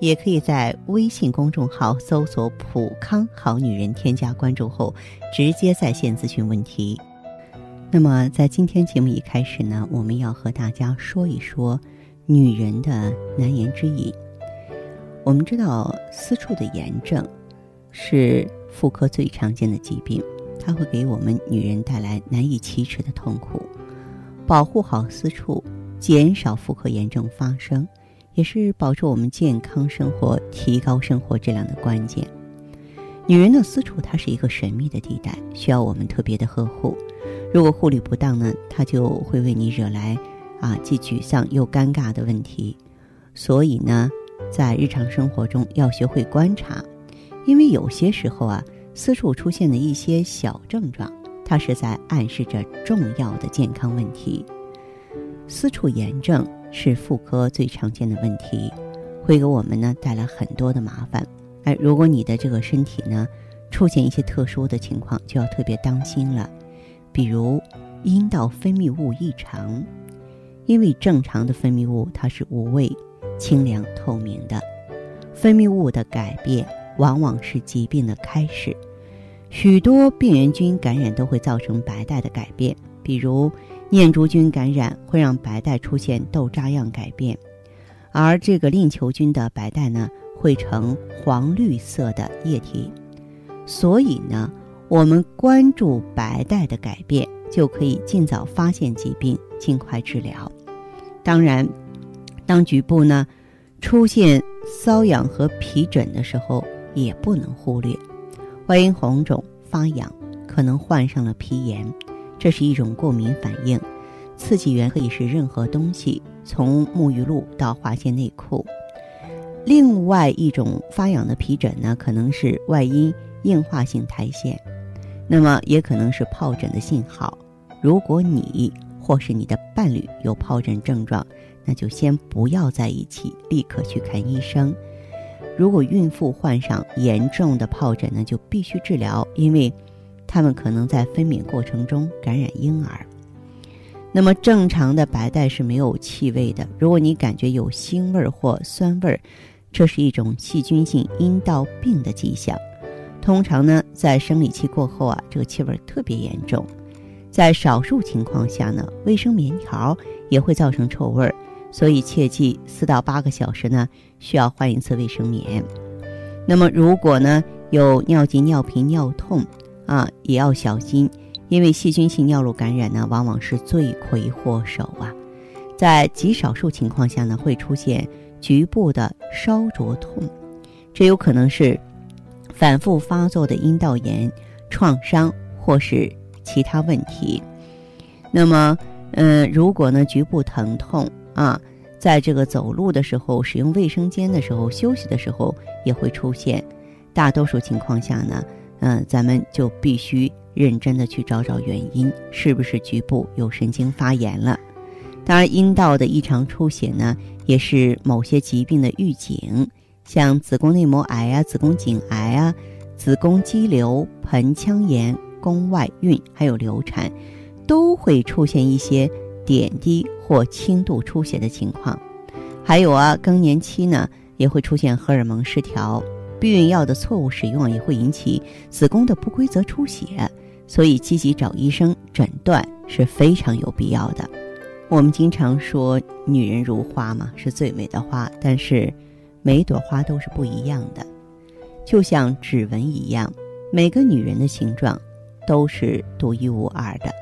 也可以在微信公众号搜索“普康好女人”，添加关注后直接在线咨询问题。那么，在今天节目一开始呢，我们要和大家说一说女人的难言之隐。我们知道，私处的炎症。是妇科最常见的疾病，它会给我们女人带来难以启齿的痛苦。保护好私处，减少妇科炎症发生，也是保持我们健康生活、提高生活质量的关键。女人的私处，它是一个神秘的地带，需要我们特别的呵护。如果护理不当呢，它就会为你惹来啊既沮丧又尴尬的问题。所以呢，在日常生活中要学会观察。因为有些时候啊，私处出现的一些小症状，它是在暗示着重要的健康问题。私处炎症是妇科最常见的问题，会给我们呢带来很多的麻烦。哎，如果你的这个身体呢出现一些特殊的情况，就要特别当心了。比如阴道分泌物异常，因为正常的分泌物它是无味、清凉、透明的，分泌物的改变。往往是疾病的开始，许多病原菌感染都会造成白带的改变，比如念珠菌感染会让白带出现豆渣样改变，而这个链球菌的白带呢会呈黄绿色的液体。所以呢，我们关注白带的改变，就可以尽早发现疾病，尽快治疗。当然，当局部呢出现瘙痒和皮疹的时候，也不能忽略，外阴红肿发痒，可能患上了皮炎，这是一种过敏反应。刺激源可以是任何东西，从沐浴露到化纤内裤。另外一种发痒的皮疹呢，可能是外阴硬化性苔藓，那么也可能是疱疹的信号。如果你或是你的伴侣有疱疹症状，那就先不要在一起，立刻去看医生。如果孕妇患上严重的疱疹呢，就必须治疗，因为他们可能在分娩过程中感染婴儿。那么正常的白带是没有气味的，如果你感觉有腥味或酸味，这是一种细菌性阴道病的迹象。通常呢，在生理期过后啊，这个气味特别严重。在少数情况下呢，卫生棉条也会造成臭味儿。所以切记，四到八个小时呢需要换一次卫生棉。那么如果呢有尿急、尿频、尿痛啊，也要小心，因为细菌性尿路感染呢往往是罪魁祸首啊。在极少数情况下呢会出现局部的烧灼痛，这有可能是反复发作的阴道炎、创伤或是其他问题。那么，嗯，如果呢局部疼痛，啊，在这个走路的时候、使用卫生间的时候、休息的时候也会出现。大多数情况下呢，嗯，咱们就必须认真的去找找原因，是不是局部有神经发炎了？当然，阴道的异常出血呢，也是某些疾病的预警，像子宫内膜癌啊、子宫颈癌啊、子宫肌瘤、盆腔炎、宫外孕还有流产，都会出现一些。点滴或轻度出血的情况，还有啊，更年期呢也会出现荷尔蒙失调，避孕药的错误使用也会引起子宫的不规则出血，所以积极找医生诊断是非常有必要的。我们经常说女人如花嘛，是最美的花，但是每朵花都是不一样的，就像指纹一样，每个女人的形状都是独一无二的。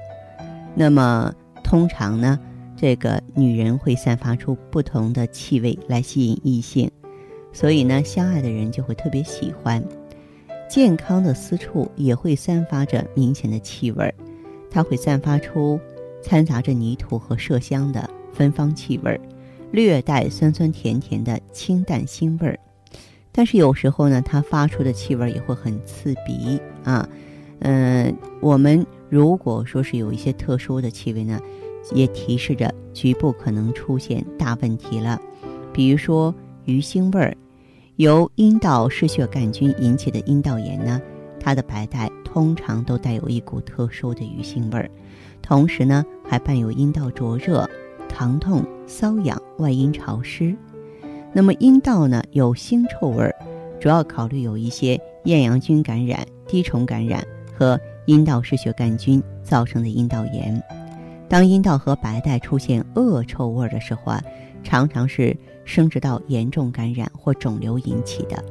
那么。通常呢，这个女人会散发出不同的气味来吸引异性，所以呢，相爱的人就会特别喜欢。健康的私处也会散发着明显的气味儿，它会散发出掺杂着泥土和麝香的芬芳气味儿，略带酸酸甜甜的清淡腥味儿。但是有时候呢，它发出的气味也会很刺鼻啊。嗯，我们如果说是有一些特殊的气味呢，也提示着局部可能出现大问题了。比如说鱼腥味儿，由阴道失血杆菌引起的阴道炎呢，它的白带通常都带有一股特殊的鱼腥味儿，同时呢还伴有阴道灼热、疼痛、瘙痒、外阴潮湿。那么阴道呢有腥臭味儿，主要考虑有一些厌氧菌感染、滴虫感染和阴道失血杆菌造成的阴道炎。当阴道和白带出现恶臭味儿的时候啊，常常是生殖道严重感染或肿瘤引起的。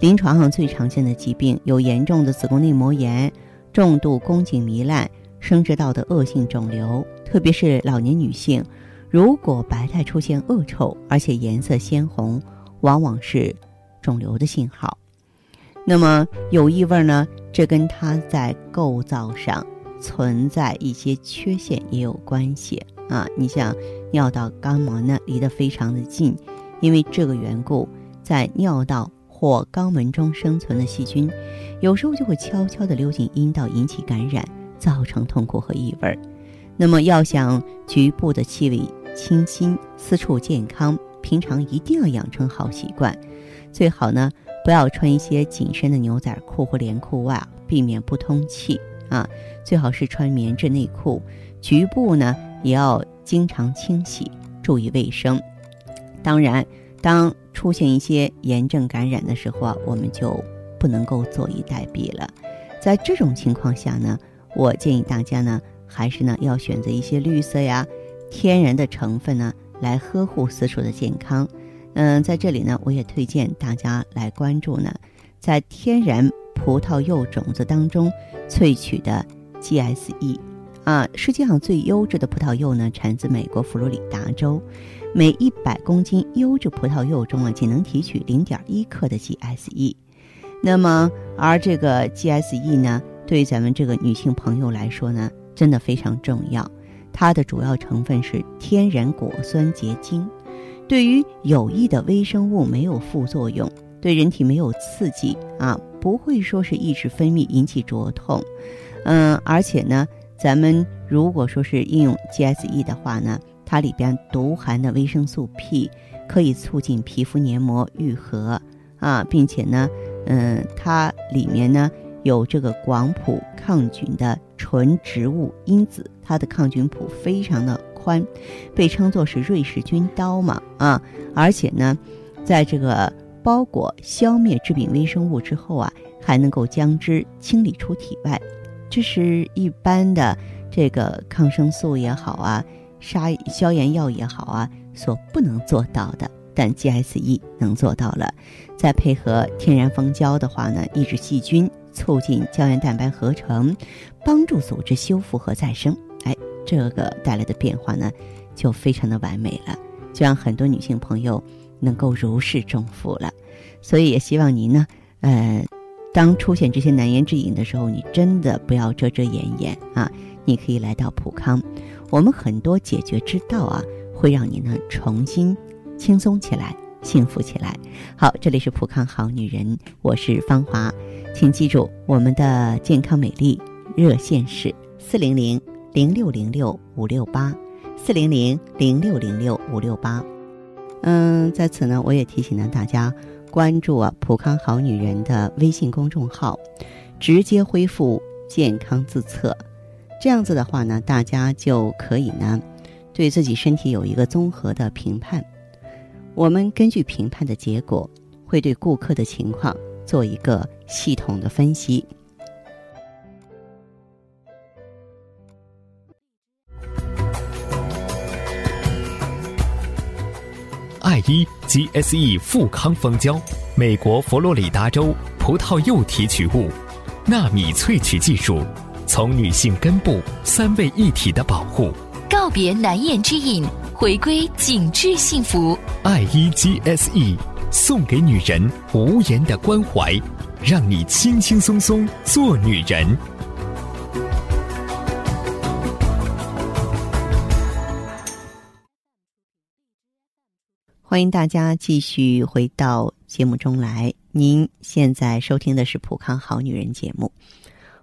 临床上最常见的疾病有严重的子宫内膜炎、重度宫颈糜烂、生殖道的恶性肿瘤，特别是老年女性。如果白带出现恶臭，而且颜色鲜红，往往是肿瘤的信号。那么有异味呢？这跟它在构造上存在一些缺陷也有关系啊。你像尿道肛门呢，离得非常的近，因为这个缘故，在尿道或肛门中生存的细菌，有时候就会悄悄地溜进阴道，引起感染，造成痛苦和异味。那么要想局部的气味，清新，私处健康，平常一定要养成好习惯。最好呢，不要穿一些紧身的牛仔裤或连裤袜，避免不通气啊。最好是穿棉质内裤。局部呢，也要经常清洗，注意卫生。当然，当出现一些炎症感染的时候啊，我们就不能够坐以待毙了。在这种情况下呢，我建议大家呢，还是呢要选择一些绿色呀。天然的成分呢，来呵护私处的健康。嗯，在这里呢，我也推荐大家来关注呢，在天然葡萄柚种子当中萃取的 GSE 啊。世界上最优质的葡萄柚呢，产自美国佛罗里达州。每一百公斤优质葡萄柚中啊，仅能提取零点一克的 GSE。那么，而这个 GSE 呢，对咱们这个女性朋友来说呢，真的非常重要。它的主要成分是天然果酸结晶，对于有益的微生物没有副作用，对人体没有刺激啊，不会说是抑制分泌引起灼痛，嗯，而且呢，咱们如果说是应用 GSE 的话呢，它里边独含的维生素 P 可以促进皮肤黏膜愈合啊，并且呢，嗯，它里面呢。有这个广谱抗菌的纯植物因子，它的抗菌谱非常的宽，被称作是瑞士军刀嘛啊！而且呢，在这个包裹消灭致病微生物之后啊，还能够将之清理出体外，这是一般的这个抗生素也好啊，杀消炎药也好啊，所不能做到的。但 GSE 能做到了，再配合天然蜂胶的话呢，抑制细菌。促进胶原蛋白合成，帮助组织修复和再生。哎，这个带来的变化呢，就非常的完美了，就让很多女性朋友能够如释重负了。所以也希望您呢，呃，当出现这些难言之隐的时候，你真的不要遮遮掩掩啊！你可以来到普康，我们很多解决之道啊，会让你呢重新轻松起来，幸福起来。好，这里是普康好女人，我是芳华。请记住，我们的健康美丽热线是四零零零六零六五六八，四零零零六零六五六八。嗯，在此呢，我也提醒呢大家关注啊“普康好女人”的微信公众号，直接恢复健康自测。这样子的话呢，大家就可以呢对自己身体有一个综合的评判。我们根据评判的结果，会对顾客的情况。做一个系统的分析。爱伊 GSE 富康蜂胶，美国佛罗里达州葡萄柚提取物，纳米萃取技术，从女性根部三位一体的保护，告别难言之隐，回归紧致幸福。爱伊 GSE。送给女人无言的关怀，让你轻轻松松做女人。欢迎大家继续回到节目中来。您现在收听的是《普康好女人》节目。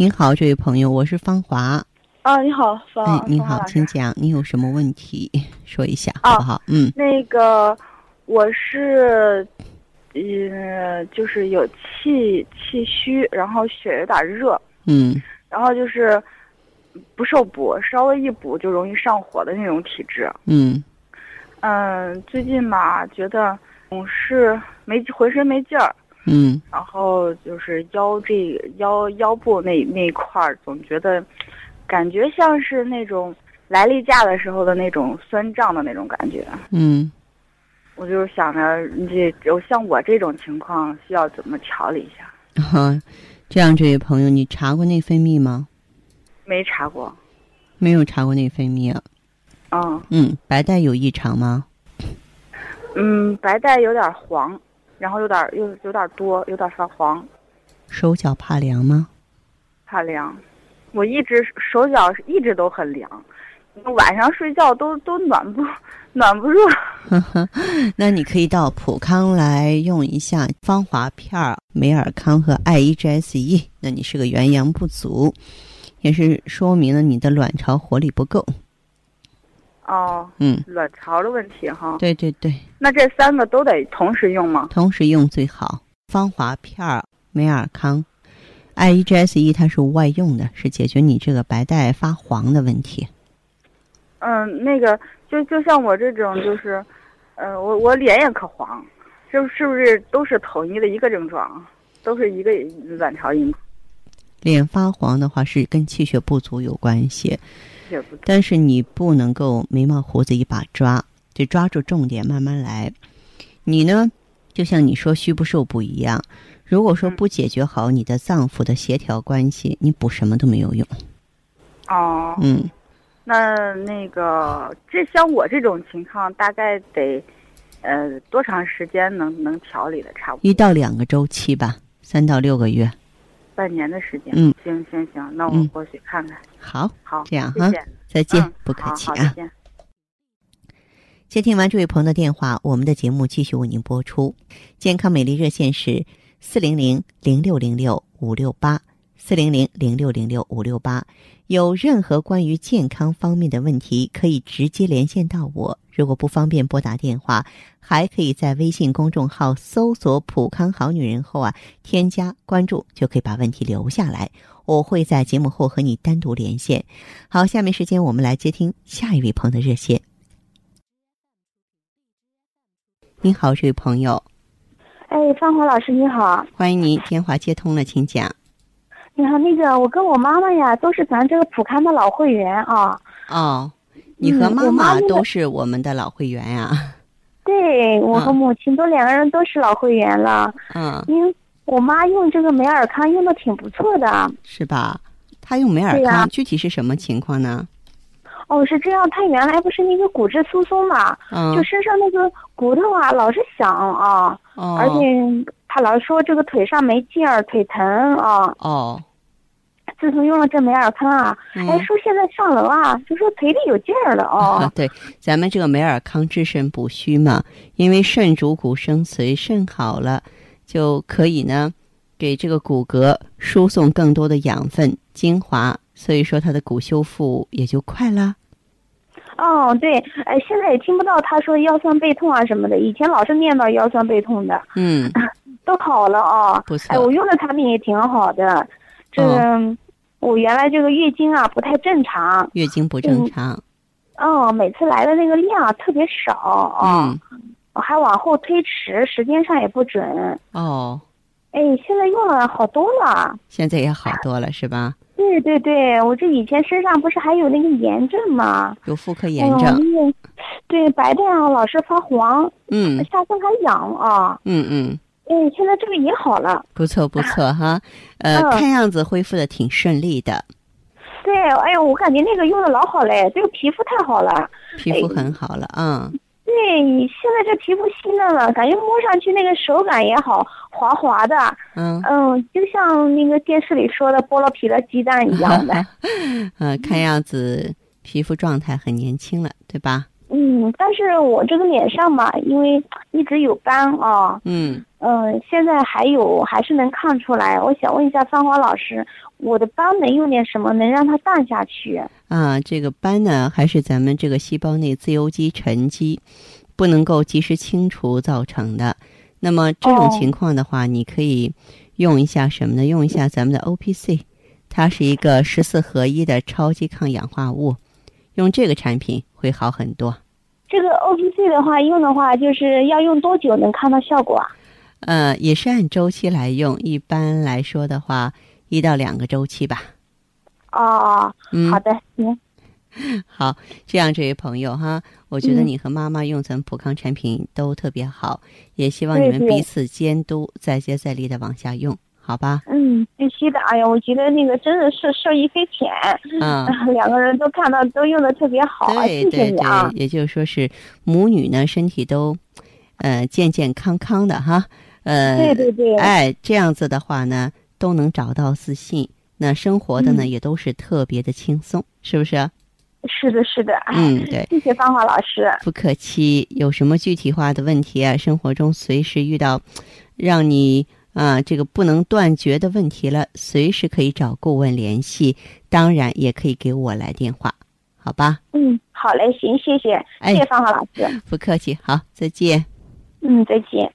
您好，这位朋友，我是芳华。啊，你好，芳。哎，你好，请讲，你有什么问题 说一下，好不好？嗯，那个我是，呃，就是有气气虚，然后血有点热，嗯，然后就是不受补，稍微一补就容易上火的那种体质。嗯嗯，最近吧，觉得总是没浑身没劲儿，嗯然后就是腰这腰腰部那那一块儿，总觉得感觉像是那种来例假的时候的那种酸胀的那种感觉。嗯，我就是想着，这有像我这种情况，需要怎么调理一下？哈，这样，这位朋友，你查过内分泌吗？没查过。没有查过内分泌啊。嗯嗯，白带有异常吗？嗯，白带有点黄，然后有点又有点多，有点发黄，手脚怕凉吗？怕凉。我一直手脚一直都很凉，晚上睡觉都都暖不暖不热。呵呵，那你可以到普康来用一下芳华片儿、美尔康和 I E G S E。那你是个元阳不足，也是说明了你的卵巢活力不够。哦，嗯，卵巢的问题哈。对对对，那这三个都得同时用吗？同时用最好。芳华片儿、美尔康、I E G S E 它是外用的，是解决你这个白带发黄的问题。嗯，那个就就像我这种，就是，呃，我我脸也可黄，是不是不是都是统一的一个症状，都是一个卵巢因脸发黄的话是跟气血不足有关系，但是你不能够眉毛胡子一把抓，得抓住重点慢慢来。你呢，就像你说虚不受补一样，如果说不解决好你的脏腑的协调关系，你补什么都没有用。哦，嗯，那那个这像我这种情况，大概得，呃，多长时间能能调理的差不多？一到两个周期吧，三到六个月。半年的时间。嗯，行行行，那我嗯过去看看。好，好，这样哈再见，嗯不客气啊。见。接听完这位朋友的电话，我们的节目继续为您播出。健康美丽热线是四零零零六零六五六八四零零零六零六五六八。有任何关于健康方面的问题，可以直接连线到我。如果不方便拨打电话，还可以在微信公众号搜索“普康好女人”后啊，添加关注，就可以把问题留下来。我会在节目后和你单独连线。好，下面时间我们来接听下一位朋友的热线。您好，这位朋友，哎，芳华老师你好，欢迎您，电话接通了，请讲。你好，那个我跟我妈妈呀都是咱这个普康的老会员啊。哦，你和嗯妈妈都是我们的老会员呀、对我和嗯母亲都两个人都是老会员了，嗯，因为我妈用这个美尔康用的挺不错的。是吧？她用美尔康，具体是什么情况呢？哦，是这样，她原来不是那个骨质疏松嘛，嗯，就身上那个骨头啊老是响啊，哦，而且她老说这个腿上没劲儿，腿疼啊。哦，自从用了这美尔康啊，嗯哎，说现在上楼啊，就说腿里有劲儿了哦。对，咱们这个美尔康治肾补虚嘛，因为肾主骨生髓，肾好了就可以呢，给这个骨骼输送更多的养分、精华，所以说它的骨修复也就快了。哦，对，哎，现在也听不到他说腰酸背痛啊什么的，以前老是念叨腰酸背痛的，嗯，都好了啊。不错哎，我用的产品也挺好的，这个、我原来这个月经啊不太正常，月经不正常，哦，每次来的那个量啊特别少啊，嗯，还往后推迟，时间上也不准。哦，哎，现在用了好多了。现在也好多了是吧？对对对，我这以前身上不是还有那个炎症吗？有妇科炎症，那个对白带啊老是发黄，嗯下身还痒啊。嗯嗯，嗯，现在这个也好了。不错不错哈，呃，嗯看样子恢复的挺顺利的，对，哎呦，我感觉那个用的老好嘞，这个皮肤太好了。皮肤很好了啊、对，现在这皮肤细嫩了，感觉摸上去那个手感也好，滑滑的，嗯嗯，就像那个电视里说的剥了皮的鸡蛋一样的。呃，看样子皮肤状态很年轻了，对吧？嗯，但是我这个脸上嘛，因为一直有斑啊，嗯，嗯，现在还有还是能看出来。我想问一下芳华老师，我的斑能用点什么能让它淡下去？啊，这个斑呢，还是咱们这个细胞内自由基沉积不能够及时清除造成的。那么这种哦情况的话，你可以用一下什么呢？用一下咱们的 O P C，它是一个十四合一的超级抗氧化物，用这个产品会好很多。这个 O P C 的话，用的话就是要用多久能看到效果啊？呃，也是按周期来用，一般来说的话，一到两个周期吧。哦，嗯，好的，行，好，这样这位朋友哈，我觉得嗯你和妈妈用咱们普康产品都特别好，也希望你们彼此监督，再接再厉的往下用，好吧？嗯，必须的。哎呀，我觉得那个真的是受益匪浅，嗯，两个人都看到都用的特别好，对谢谢对对，。也就是说是母女呢身体都，呃健健康康的哈，呃，对对对，哎，这样子的话呢，都能找到自信，那生活的呢、嗯也都是特别的轻松，是不是？是的，是的，哎，嗯，对。谢谢芳华老师。不客气，有什么具体化的问题啊？生活中随时遇到让你啊这个不能断绝的问题了，随时可以找顾问联系，当然也可以给我来电话，好吧？嗯，好嘞，行，谢谢，哎谢谢芳华老师。不客气，好，再见。嗯，再见。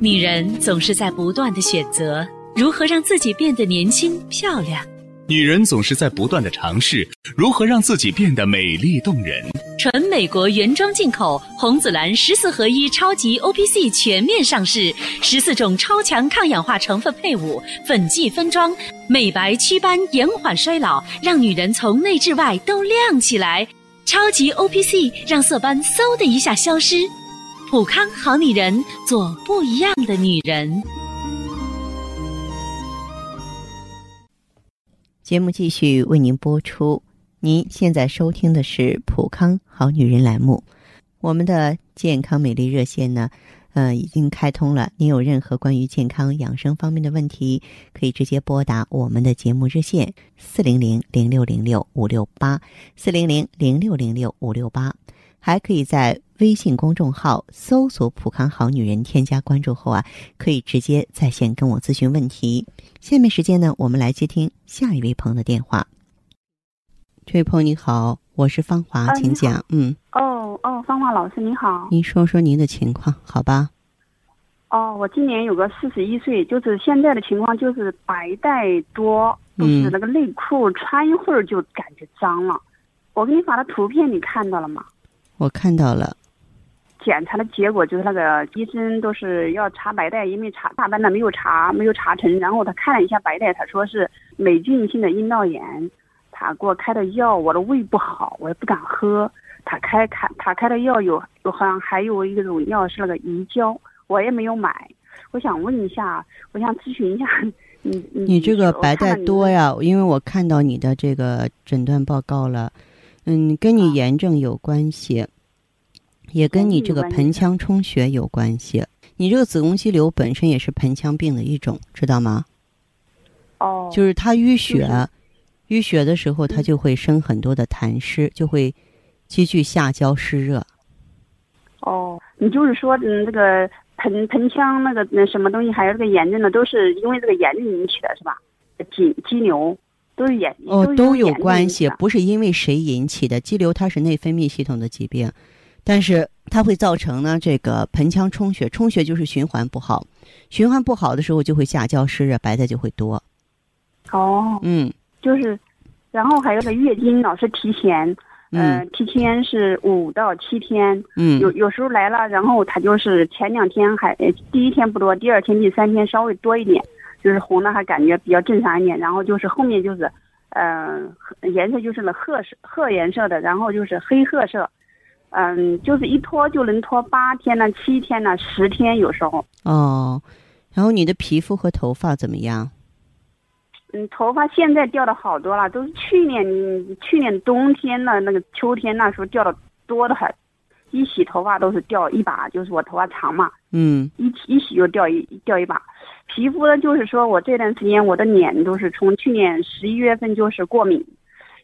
女人总是在不断的选择如何让自己变得年轻漂亮。女人总是在不断的尝试如何让自己变得美丽动人。纯美国原装进口红紫蓝十四合一超级 O P C 全面上市，十四种超强抗氧化成分配伍，粉剂分装，美白祛斑，延缓衰老，让女人从内至外都亮起来。超级 O P C 让色斑嗖的一下消失。普康好女人，做不一样的女人。节目继续为您播出。您现在收听的是《普康好女人》栏目，我们的健康美丽热线呢，呃，已经开通了。您有任何关于健康养生方面的问题，可以直接拨打我们的节目热线四零零零六零六五六八四零零零六零六五六八，还可以在微信公众号搜索“普康好女人”，添加关注后啊，可以直接在线跟我咨询问题。下面时间呢，我们来接听下一位朋友的电话。这位朋友你好，我是芳华，请讲。嗯，哦哦，芳华老师你好。您说说您的情况，好吧？哦，我今年有个四十一岁，就是现在的情况就是白带多，就是嗯那个内裤穿一会儿就感觉脏了。我给你发的图片你看到了吗？我看到了。检查的结果就是那个医生都是要查白带，因为查大班的没有查，没有查成。然后他看了一下白带，他说是霉菌性的阴道炎，他给我开的药，我的胃不好，我也不敢喝。他开开他开的药有有好像还有一种药是那个移胶，我也没有买。我想问一下，我想咨询一下，你你你这个白带多呀，因为我看到你的这个诊断报告了，嗯，跟你啊炎症有关系，也跟你这个盆腔充血有关系。你这个子宫肌瘤本身也是盆腔病的一种，知道吗？哦，就是它淤血，就是淤血的时候它嗯就会生很多的痰湿，就会积聚下焦湿热。哦，你就是说，嗯，这个盆盆腔那个那什么东西，还有这个炎症呢，都是因为这个炎症引起的，是吧？肌肌瘤都是炎哦，都有关系，不是因为谁引起的。肌瘤它是内分泌系统的疾病，但是它会造成呢这个盆腔充血，充血就是循环不好，循环不好的时候就会下焦湿热，白带就会多。哦，嗯。就是，然后还有个月经老是提前，呃嗯，提前是五到七天，嗯。有有时候来了，然后它就是前两天还呃第一天不多，第二天、第三天稍微多一点，就是红的还感觉比较正常一点，然后就是后面就是，呃，颜色就是那褐色褐颜色的，然后就是黑褐色，嗯，就是一拖就能拖八天呢、七天呢、十天，有时候。哦，然后你的皮肤和头发怎么样？嗯，头发现在掉的好多了，都是去年去年冬天的那个秋天那时候掉的多的很，一洗头发都是掉一把，就是我头发长嘛，嗯一一洗就掉一掉一把。皮肤呢，就是说我这段时间我的脸都是从去年十一月份就是过敏，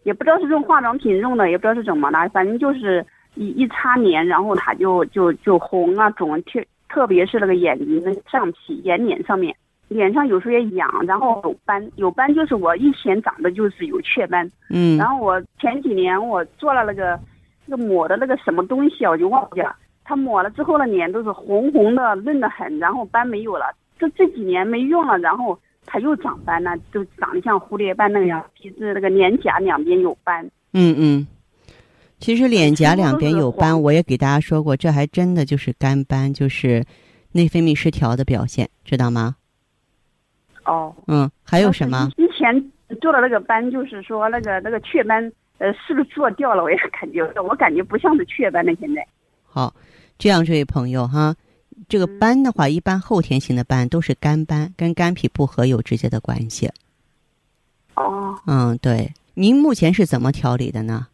也不知道是用化妆品用的，也不知道是怎么的，反正就是一一擦脸，然后它就就就红啊肿，特特别是那个眼睛的上皮眼脸上面，脸上有时候也痒，然后有斑，有斑就是我以前长的就是有雀斑，嗯然后我前几年我做了那个那个抹的那个什么东西啊，我就忘记了。它抹了之后呢，脸都是红红的、嫩的很，然后斑没有了。这这几年没用了，然后它又长斑了，就长得像蝴蝶斑那样，鼻子那个脸颊两边有斑。嗯嗯。其实脸颊两边有斑，我也给大家说过，这还真的就是干斑，就是内分泌失调的表现，知道吗？哦，嗯，还有什么？之前做的那个斑，就是说那个那个雀斑，呃，是不是做掉了？我也感觉，我感觉不像是雀斑了。现在好，这样这位朋友哈，这个嗯斑的话，一般后天型的斑都是干斑，跟肝脾不和有直接的关系。哦，嗯，对。您目前是怎么调理的呢？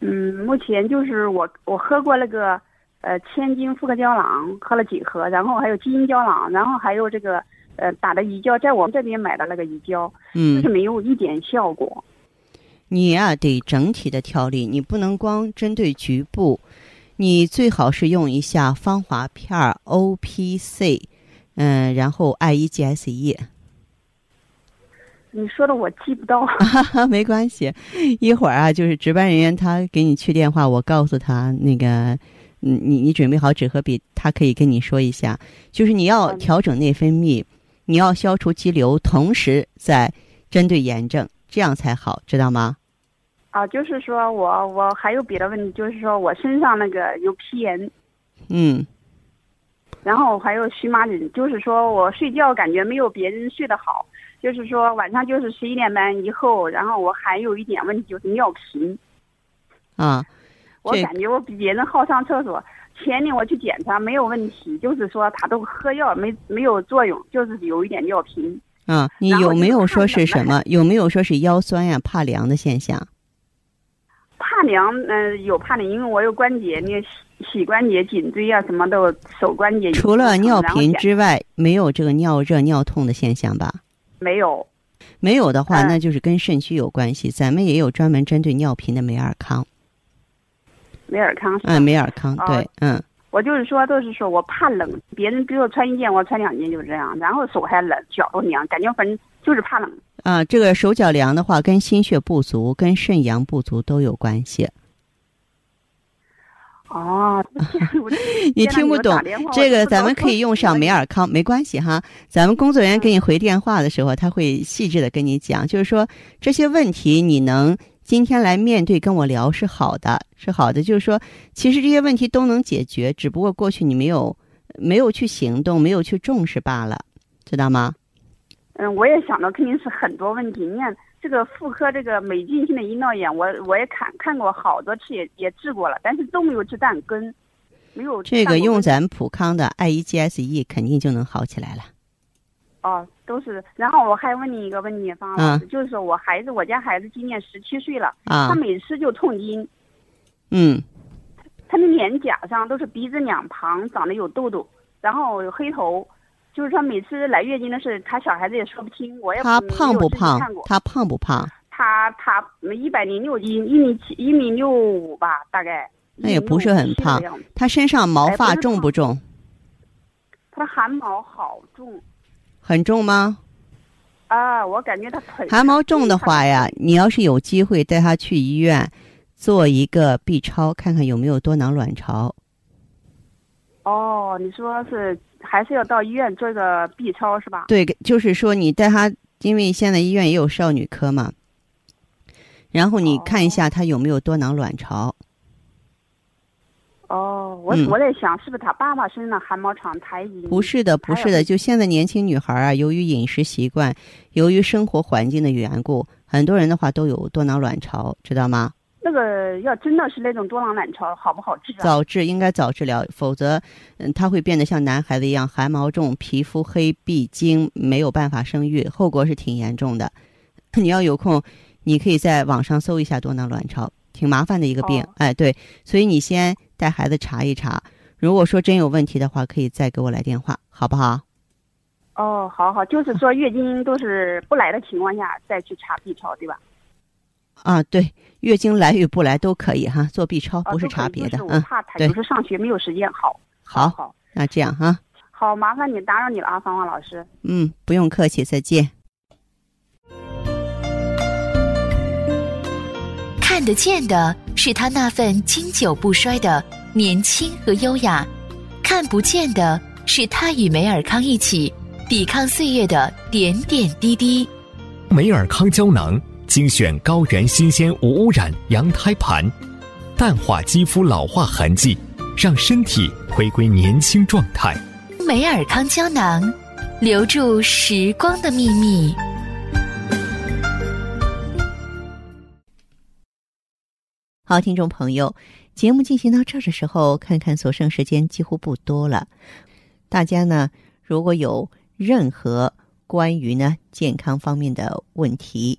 嗯，目前就是我我喝过那个呃千金复合胶囊，喝了几盒，然后还有基因胶囊，然后还有这个呃打的鱼胶，在我们这边买的那个鱼胶，就嗯是，没有一点效果。你呀、得整体的调理，你不能光针对局部，你最好是用一下芳华片儿 O P C，嗯，然后 I E G S E。你说的我记不到。哈哈，没关系，一会儿啊，就是值班人员他给你去电话，我告诉他那个，嗯，你你准备好纸和笔，他可以跟你说一下，就是你要嗯调整内分泌，你要消除肌瘤，同时在针对炎症，这样才好，知道吗？啊，就是说我我还有别的问题，就是说我身上那个有皮炎，嗯然后还有荨麻疹，就是说我睡觉感觉没有别人睡得好，就是说晚上就是十一点半以后，然后我还有一点问题就是尿频，啊，我感觉我比别人好上厕所。前天我去检查没有问题，就是说他都喝药没没有作用，就是有一点尿频。啊，你有没有说是什么？有没有说是腰酸呀、怕凉的现象？怕凉，嗯、有怕凉，因为我有关节，那个膝膝关节、颈椎啊什么的，手关节除了尿频之外，没有这个尿热、尿痛的现象吧？没有。没有的话，嗯那就是跟肾虚有关系。咱们也有专门针对尿频的美尔康。美尔康是吧嗯，美尔康，哦对，嗯，我就是说，都是说我怕冷，别人给我穿一件，我穿两件，就是这样。然后手还冷，脚都凉，感觉反正就是怕冷。啊，这个手脚凉的话，跟心血不足、跟肾阳不足都有关系。哦，你听不懂这个，咱们可以用上美尔康，没关系哈。咱们工作人员给你回电话的时候，他会细致的跟你讲，就是说这些问题你能今天来面对跟我聊是好的，是好的。就是说，其实这些问题都能解决，只不过过去你没有没有去行动，没有去重视罢了，知道吗？嗯，我也想到肯定是很多问题。你看这个妇科这个美俊性的阴道炎，我我也看看过好多次，也也治过了，但是都没有治断根，没有这个用咱普康的 I E G S E 肯定就能好起来了。哦，都是。然后我还问你一个问题，方老师，就是说我孩子，我家孩子今年十七岁了，啊。他，每次就痛经，嗯，他的脸颊上都是鼻子两旁长得有痘痘，然后有黑头，就是说每次来月经的事，他小孩子也说不清，我也他没胖不胖他胖不胖？他他一百零六斤，一米七一米六五吧，大概。那也不是很胖1.65的样子他身上毛发重不重？他的汗毛好重很重吗？啊！我感觉他腿汗毛重的话呀，你要是有机会带他去医院做一个 B 超，看看有没有多囊卵巢。哦，你说是还是要到医院做个 B 超是吧？对，就是说你带他，因为现在医院也有少女科嘛，然后你看一下他有没有多囊卵巢。哦，我、嗯我在想是不是他爸爸身上汗毛长，不是的，不是的，就现在年轻女孩啊，由于饮食习惯，由于生活环境的缘故，很多人的话都有多囊卵巢，知道吗？这个要真的是那种多囊卵巢，好不好治啊？早治应该早治疗，否则，嗯，它会变得像男孩子一样汗毛重、皮肤黑、闭经，没有办法生育，后果是挺严重的。你要有空，你可以在网上搜一下多囊卵巢，挺麻烦的一个病。哦哎，对，所以你先带孩子查一查，如果说真有问题的话，可以再给我来电话，好不好？哦，好好，就是说月经都是不来的情况下再去查 B 超，对吧？啊，对，月经来与不来都可以哈，做 B 超哦不是都可以查别的嗯，怕他对有时上学没有时间，好，好好，那这样哈，好，麻烦你打扰你了啊，芳芳老师。嗯，不用客气，再见。看得见的是他那份经久不衰的年轻和优雅，看不见的是他与梅尔康一起抵抗岁月的点点滴滴。梅尔康胶囊精选高原新鲜无污染羊胎盘，淡化肌肤老化痕迹，让身体回归年轻状态。美尔康胶囊，留住时光的秘密。好，听众朋友，节目进行到这儿的时候，看看所剩时间几乎不多了。大家呢，如果有任何关于呢健康方面的问题，